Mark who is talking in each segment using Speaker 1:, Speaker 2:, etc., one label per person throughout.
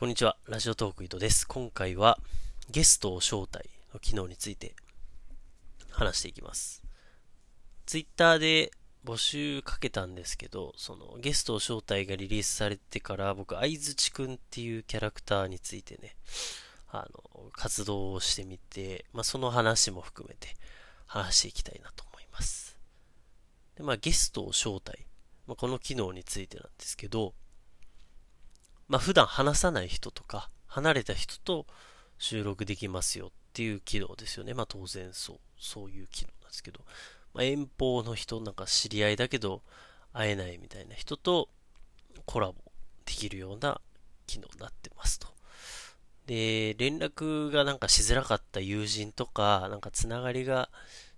Speaker 1: こんにちは。ラジオトーク伊藤です。今回はゲストを招待の機能について話していきます。ツイッターで募集かけたんですけど、そのゲストを招待がリリースされてから僕、相づちくんっていうキャラクターについてね、あの、活動をしてみて、まあ、その話も含めて話していきたいなと思います。で、まあ、ゲストを招待。まあ、この機能についてなんですけど、まあ、普段話さない人とか、離れた人と収録できますよっていう機能ですよね。まあ、当然そう、そういう機能なんですけど、まあ、遠方の人、なんか知り合いだけど会えないみたいな人とコラボできるような機能になってますと。で、連絡がなんかしづらかった友人とか、なんかつながりが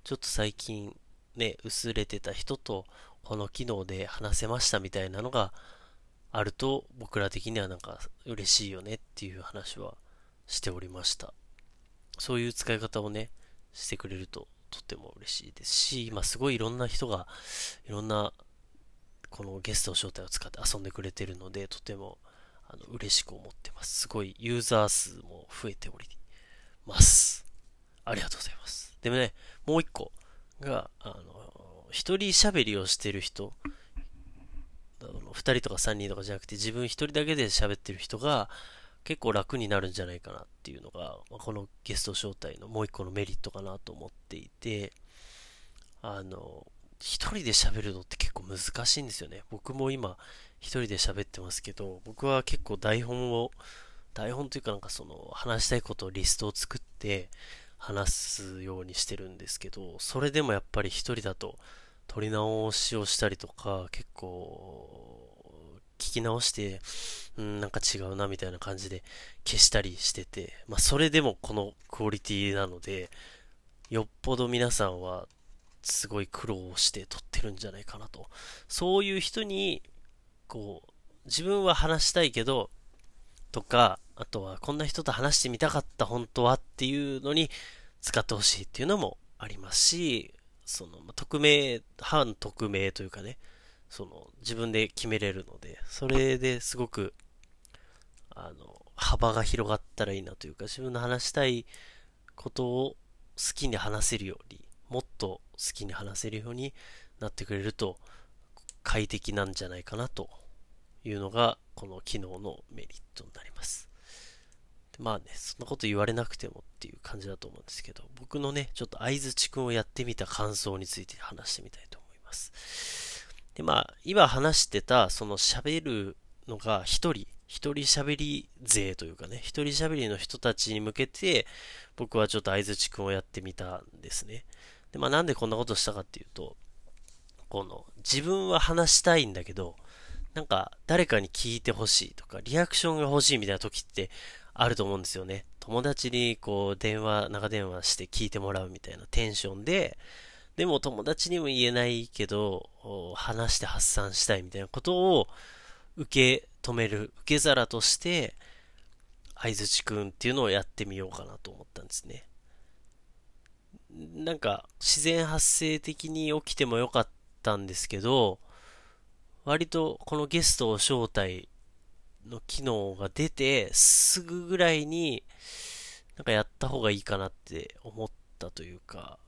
Speaker 1: ちょっと最近ね、薄れてた人とこの機能で話せましたみたいなのがあると僕ら的にはなんか嬉しいよねっていう話はしておりました。そういう使い方をね、してくれるととっても嬉しいですし、今すごいいろんな人がいろんなこのゲスト招待を使って遊んでくれてるので、とてもあの嬉しく思ってます。すごいユーザー数も増えております。ありがとうございます。でもね、もう一個が、あの、一人喋りをしてる人2人とか3人とかじゃなくて自分1人だけで喋ってる人が結構楽になるんじゃないかなっていうのが、まあ、このゲスト招待のもう一個のメリットかなと思っていて、あの、一人で喋るのって結構難しいんですよね。僕も今一人で喋ってますけど、僕は結構台本を、台本というかなんかその話したいことをリストを作って話すようにしてるんですけど、それでもやっぱり一人だと撮り直しをしたりとか、結構、聞き直して、うん、なんか違うなみたいな感じで消したりしてて、まあそれでもこのクオリティなので、よっぽど皆さんはすごい苦労して撮ってるんじゃないかなと。そういう人に、こう、自分は話したいけど、とか、あとはこんな人と話してみたかった本当はっていうのに使ってほしいっていうのもありますし、その、匿名、反匿名というかね、その、自分で決めれるので、それですごく、あの、幅が広がったらいいなというか、自分の話したいことを好きに話せるように、もっと好きに話せるようになってくれると、快適なんじゃないかなというのが、この機能のメリットになります。まあね、そんなこと言われなくてもっていう感じだと思うんですけど、僕のね、ちょっと相づちくんをやってみた感想について話してみたいと思います。で、まあ、今話してた、その喋るのが一人、一人喋り勢というかね、一人喋りの人たちに向けて、僕はちょっと相づちくんをやってみたんですね。で、まあなんでこんなことしたかっていうと、この、自分は話したいんだけど、なんか誰かに聞いてほしいとか、リアクションが欲しいみたいな時ってあると思うんですよね。友達にこう電話、長電話して聞いてもらうみたいなテンションで、でも友達にも言えないけど、話して発散したいみたいなことを受け止める、受け皿として、相づちくんっていうのをやってみようかなと思ったんですね。なんか、自然発生的に起きてもよかったんですけど、割とこのゲストを招待の機能が出て、すぐぐらいに、なんかやった方がいいかなって思ったというか、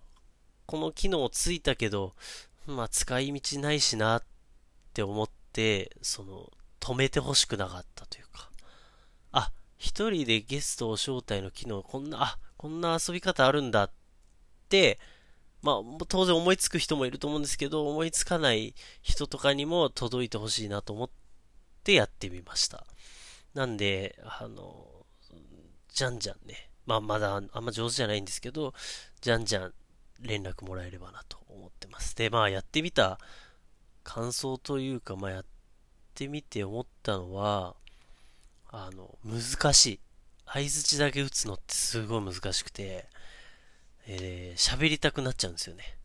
Speaker 1: この機能ついたけど、まあ使い道ないしなって思って、その、止めてほしくなかったというか、あ、一人でゲストを招待の機能、こんな、あ、こんな遊び方あるんだって、まあ、当然思いつく人もいると思うんですけど、思いつかない人とかにも届いてほしいなと思っってやってみました。なんで、あの、じゃんじゃんね。まあ、まだあんま上手じゃないんですけど、じゃんじゃん連絡もらえればなと思ってます。で、まあ、やってみた感想というか、まあ、やってみて思ったのは、あの、難しい。相づちだけ打つのってすごい難しくて、えー、喋りたくなっちゃうんですよね。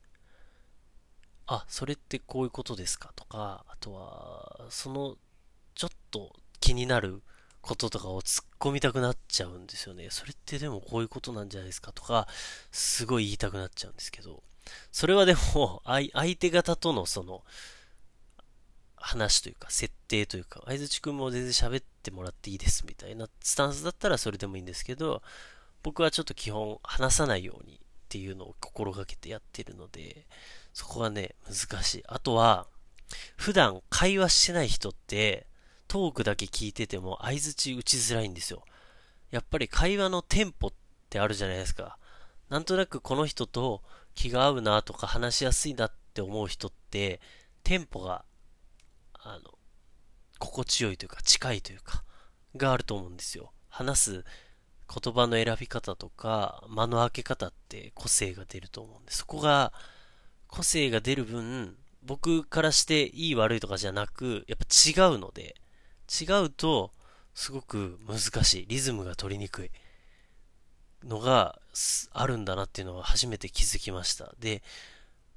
Speaker 1: あ、それってこういうことですか？とか、あとは、その、ちょっと気になることとかを突っ込みたくなっちゃうんですよね。それってでもこういうことなんじゃないですかとか、すごい言いたくなっちゃうんですけど、それはでも、相手方とのその、話というか、設定というか、相づちくんも全然喋ってもらっていいですみたいなスタンスだったらそれでもいいんですけど、僕はちょっと基本話さないようにっていうのを心がけてやってるので、そこはね、難しい。あとは、普段会話してない人って、トークだけ聞いてても相づち打ちづらいんですよ。やっぱり会話のテンポってあるじゃないですか。なんとなくこの人と気が合うなとか話しやすいなって思う人って、テンポがあの、心地よいというか、近いというか、があると思うんですよ。話す言葉の選び方とか、間の開け方って個性が出ると思うんで、そこが、個性が出る分、僕からしていい悪いとかじゃなく、やっぱ違うので、違うと、すごく難しい。リズムが取りにくいのがあるんだなっていうのは初めて気づきました。で、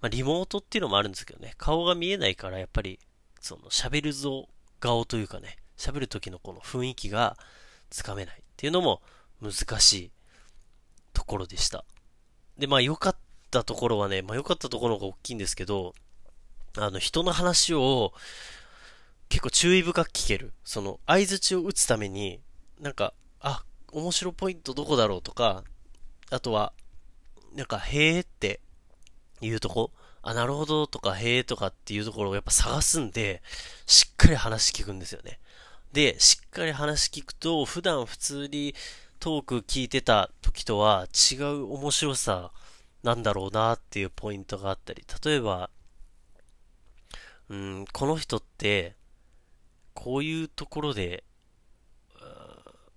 Speaker 1: まあ、リモートっていうのもあるんですけどね、顔が見えないからやっぱりその喋るぞ顔というかね、喋る時のこの雰囲気がつかめないっていうのも難しいところでした。で、まあ良かったところはね、まあ良かったところが大きいんですけど、あの人の話を結構注意深く聞ける。その相槌を打つために、なんか、あ、面白ポイントどこだろうとか、あとは、なんか、へーっていうとこ、あ、なるほどとか、へえとかっていうところをやっぱ探すんで、しっかり話聞くんですよね。で、しっかり話聞くと、普段普通にトーク聞いてた時とは違う面白さなんだろうなっていうポイントがあったり、例えば、うん、この人って、こういうところで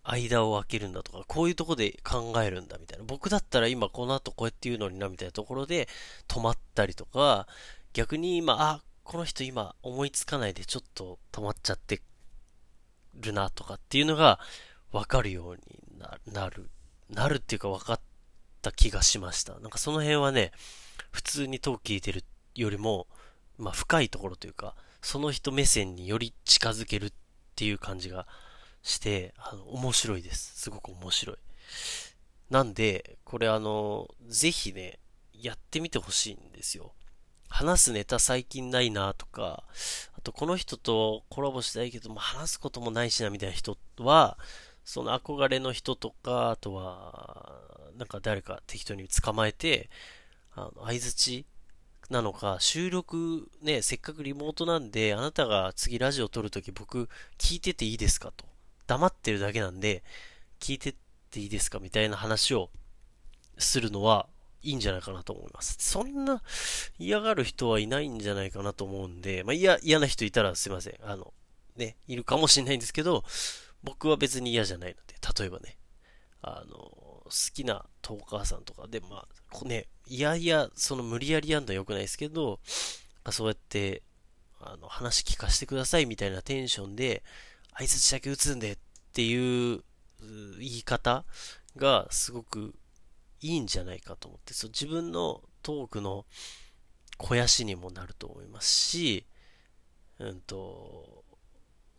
Speaker 1: 間を空けるんだとか、こういうとこで考えるんだみたいな。僕だったら今この後こうやって言うのになみたいなところで止まったりとか、逆に今、あ、この人今思いつかないでちょっと止まっちゃってるなとかっていうのがわかるようになる。なるっていうか分かった気がしました。なんかその辺はね、普通にトーク聞いてるよりも、まあ深いところというか、その人目線により近づけるっていう感じがして、あの、面白いです。すごく面白い。なんで、これあの、ぜひね、やってみてほしいんですよ。話すネタ最近ないなとか、あとこの人とコラボしたいけども話すこともないしなみたいな人は、その憧れの人とか、あとは、なんか誰か適当に捕まえて、あの、相づちなのか、収録ね、せっかくリモートなんで、あなたが次ラジオ撮るとき僕聞いてていいですかと。黙ってるだけなんで、聞いてっていいですかみたいな話をするのはいいんじゃないかなと思います。そんな嫌がる人はいないんじゃないかなと思うんで、まあ嫌、嫌な人いたらすいません。あの、ね、いるかもしれないんですけど、僕は別に嫌じゃないので、例えばね、あの、好きなトーカーさんとかで、まあ、ね、いやいや、その無理やりやんのは良くないですけど、そうやって、あの、話聞かせてくださいみたいなテンションで、挨拶だけ打つんでっていう言い方がすごくいいんじゃないかと思って、そう自分のトークの肥やしにもなると思いますし、うんと、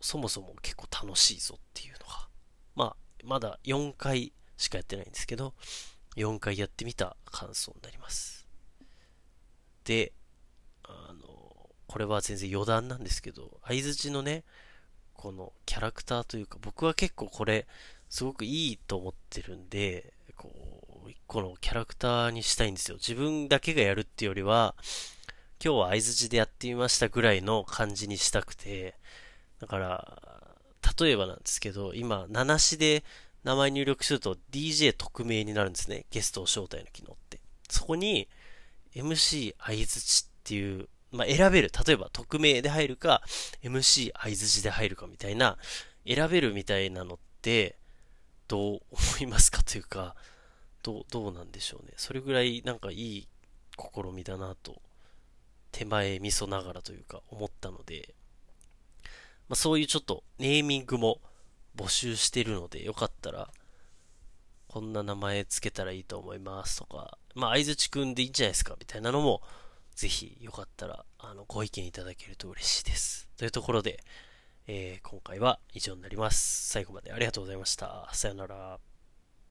Speaker 1: そもそも結構楽しいぞっていうのが、まあ、まだ4回しかやってないんですけど、4回やってみた感想になります。で、あの、これは全然余談なんですけど、相づちのね、このキャラクターというか、僕は結構これ、すごくいいと思ってるんで、こう、一個のキャラクターにしたいんですよ。自分だけがやるっていうよりは、今日は相づちでやってみましたぐらいの感じにしたくて、だから、例えばなんですけど、今、7しで名前入力すると DJ 匿名になるんですね。ゲストを招待の機能って。そこに、MC 相づちっていうまあ、選べる。例えば、匿名で入るか、MC 相づちで入るかみたいな、選べるみたいなのって、どう思いますかというか、どう、どうなんでしょうね。それぐらいなんかいい試みだなと、手前味噌ながらというか思ったので、まあ、そういうちょっとネーミングも募集してるので、よかったら、こんな名前つけたらいいと思いますとか、まあ、相づちくんでいいんじゃないですかみたいなのもぜひよかったら、あの、ご意見いただけると嬉しいです。というところで、えー、今回は以上になります。最後までありがとうございました。さよなら。